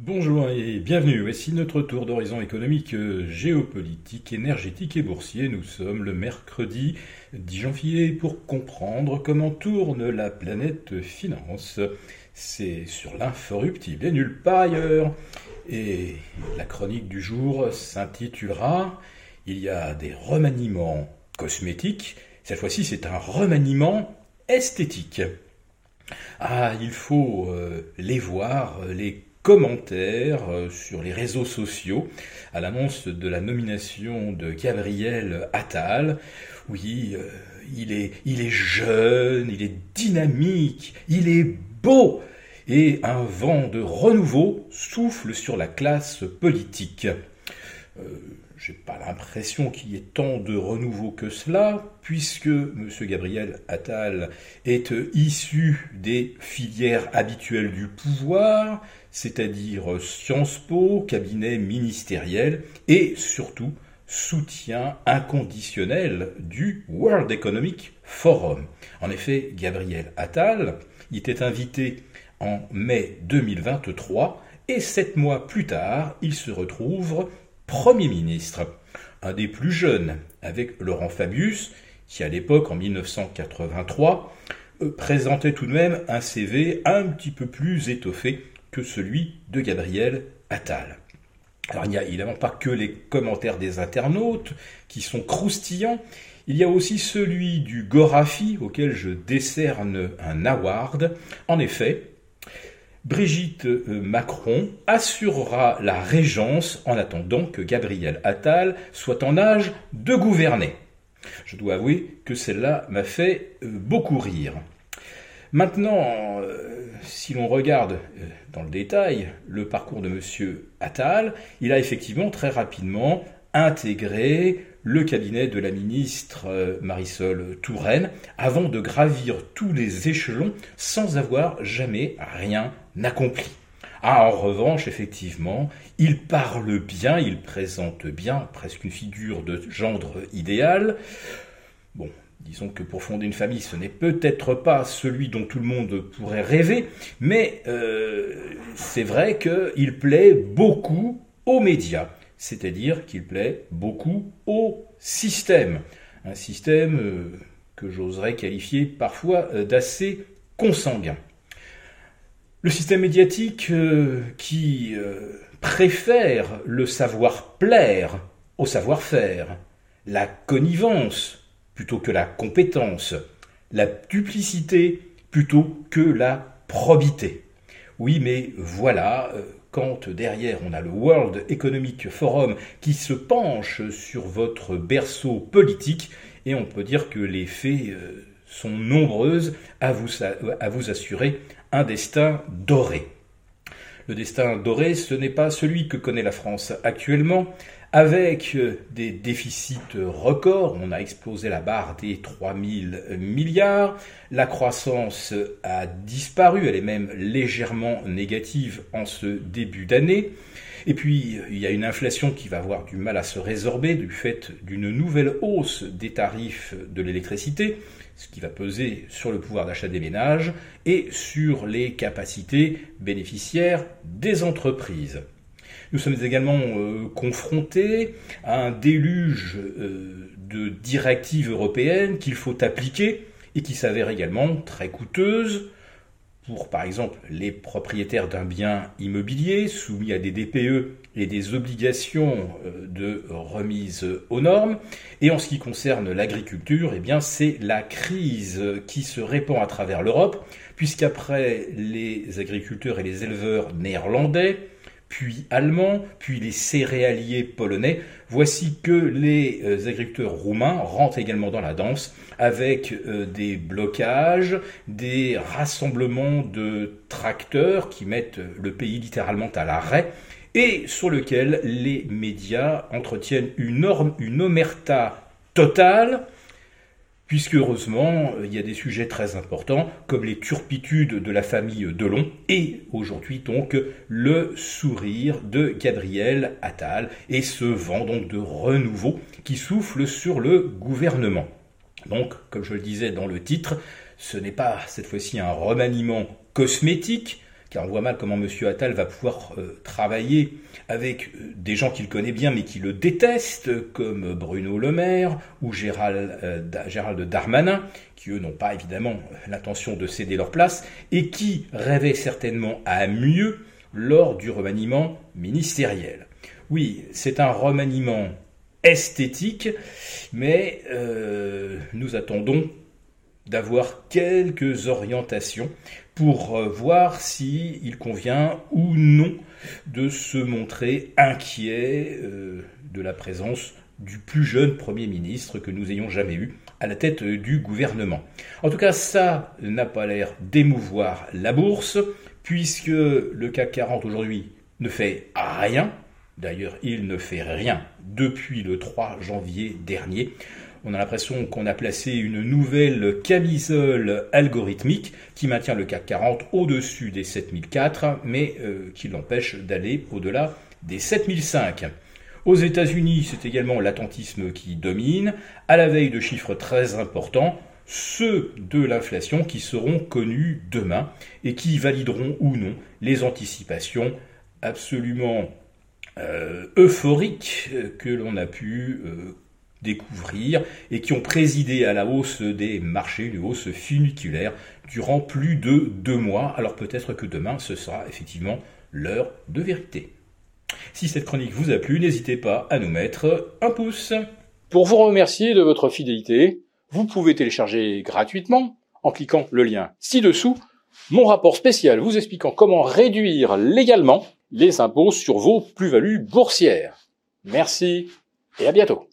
Bonjour et bienvenue. Voici notre tour d'horizon économique, géopolitique, énergétique et boursier. Nous sommes le mercredi 10 janvier pour comprendre comment tourne la planète finance. C'est sur l'inforruptible et nulle part ailleurs. Et la chronique du jour s'intitulera Il y a des remaniements cosmétiques. Cette fois-ci, c'est un remaniement esthétique. Ah, il faut euh, les voir, les commentaires euh, sur les réseaux sociaux à l'annonce de la nomination de Gabriel Attal. Oui, euh, il, est, jeune, il est dynamique, il est beau, et un vent de renouveau souffle sur la classe politique. Euh, j'ai pas l'impression qu'il y ait tant de renouveau que cela, puisque M. Gabriel Attal est issu des filières habituelles du pouvoir, c'est-à-dire Sciences Po, cabinet ministériel, et surtout soutien inconditionnel du World Economic Forum. En effet, Gabriel Attal y était invité en mai 2023 et sept mois plus tard, il se retrouve Premier ministre, un des plus jeunes, avec Laurent Fabius, qui à l'époque, en 1983, euh, présentait tout de même un CV un petit peu plus étoffé que celui de Gabriel Attal. Alors il n'y a évidemment pas que les commentaires des internautes qui sont croustillants, il y a aussi celui du Gorafi auquel je décerne un award. En effet, Brigitte euh, Macron assurera la régence en attendant que Gabriel Attal soit en âge de gouverner. Je dois avouer que celle-là m'a fait euh, beaucoup rire. Maintenant, euh, si l'on regarde dans le détail le parcours de M. Attal, il a effectivement très rapidement intégré le cabinet de la ministre euh, Marisol Touraine avant de gravir tous les échelons sans avoir jamais rien accompli. Ah, en revanche, effectivement, il parle bien, il présente bien, presque une figure de gendre idéal. Bon, disons que pour fonder une famille, ce n'est peut-être pas celui dont tout le monde pourrait rêver, mais euh, c'est vrai qu'il plaît beaucoup aux médias c'est-à-dire qu'il plaît beaucoup au système. Un système euh, que j'oserais qualifier parfois euh, d'assez consanguin. Le système médiatique euh, qui préfère le savoir-plaire au savoir-faire, la connivence plutôt que la compétence, la duplicité plutôt que la probité. Oui, mais voilà, quand derrière on a le World Economic Forum qui se penche sur votre berceau politique, et on peut dire que les faits euh, sont nombreuses à vous, à vous assurer un destin doré. Le destin doré, ce n'est pas celui que connaît la France actuellement, avec euh, des déficits records, on a explosé la barre des 3000 milliards, la croissance a disparu, elle est même légèrement négative en ce début d'année, et puis il y a une inflation qui va avoir du mal à se résorber du fait d'une nouvelle hausse des tarifs de l'électricité, ce qui va peser sur le pouvoir d'achat des ménages et sur les capacités bénéficiaires des entreprises. Nous sommes également euh, confrontés à un déluge euh, de directives européennes qu'il faut appliquer et qui s'avèrent également très coûteuses pour, par exemple, les propriétaires d'un bien immobilier soumis à des DPE et des obligations euh, de remise aux normes. Et en ce qui concerne l'agriculture, eh bien, c'est la crise qui se répand à travers l'Europe, puisqu'après les agriculteurs et les éleveurs néerlandais, puis allemands, puis les céréaliers polonais, voici que les euh, agriculteurs roumains rentrent également dans la danse avec euh, des blocages, des rassemblements de tracteurs qui mettent le pays littéralement à l'arrêt et sur lequel les médias entretiennent une, une omerta totale puisque heureusement, il y a des sujets très importants, comme les turpitudes de la famille Delon, et aujourd'hui donc le sourire de Gabriel Attal, et ce vent donc de renouveau qui souffle sur le gouvernement. Donc, comme je le disais dans le titre, ce n'est pas cette fois-ci un remaniement cosmétique, car on voit mal comment M. Attal va pouvoir euh, travailler avec euh, des gens qu'il connaît bien mais qui le détestent, comme Bruno Le Maire ou euh, Gérald Darmanin, qui eux n'ont pas évidemment l'intention de céder leur place, et qui rêvaient certainement à mieux lors du remaniement ministériel. Oui, c'est un remaniement esthétique, mais nous attendons d'avoir quelques orientations pour euh, voir s'il il convient ou non de se montrer inquiet euh, de la présence du plus jeune Premier ministre que nous ayons jamais eu à la tête du gouvernement. En tout cas, ça n'a pas l'air d'émouvoir la bourse, puisque le CAC 40 aujourd'hui ne fait rien. D'ailleurs, il ne fait rien depuis le 3 janvier dernier. On a l'impression qu'on a placé une nouvelle camisole algorithmique qui maintient le CAC 40 au-dessus des 7004, mais euh, qui l'empêche d'aller au-delà des 7005. Aux États-Unis, c'est également l'attentisme qui domine, à la veille de chiffres très importants, ceux de l'inflation qui seront connus demain et qui valideront ou non les anticipations absolument euh, euphoriques que l'on a pu euh, découvrir et qui ont présidé à la hausse des marchés, une hausse funiculaire durant plus de deux mois. Alors peut-être que demain, ce sera effectivement l'heure de vérité. Si cette chronique vous a plu, n'hésitez pas à nous mettre un pouce. Pour vous remercier de votre fidélité, vous pouvez télécharger gratuitement, en cliquant le lien ci-dessous, mon rapport spécial vous expliquant comment réduire légalement les impôts sur vos plus-values boursières. Merci et à bientôt.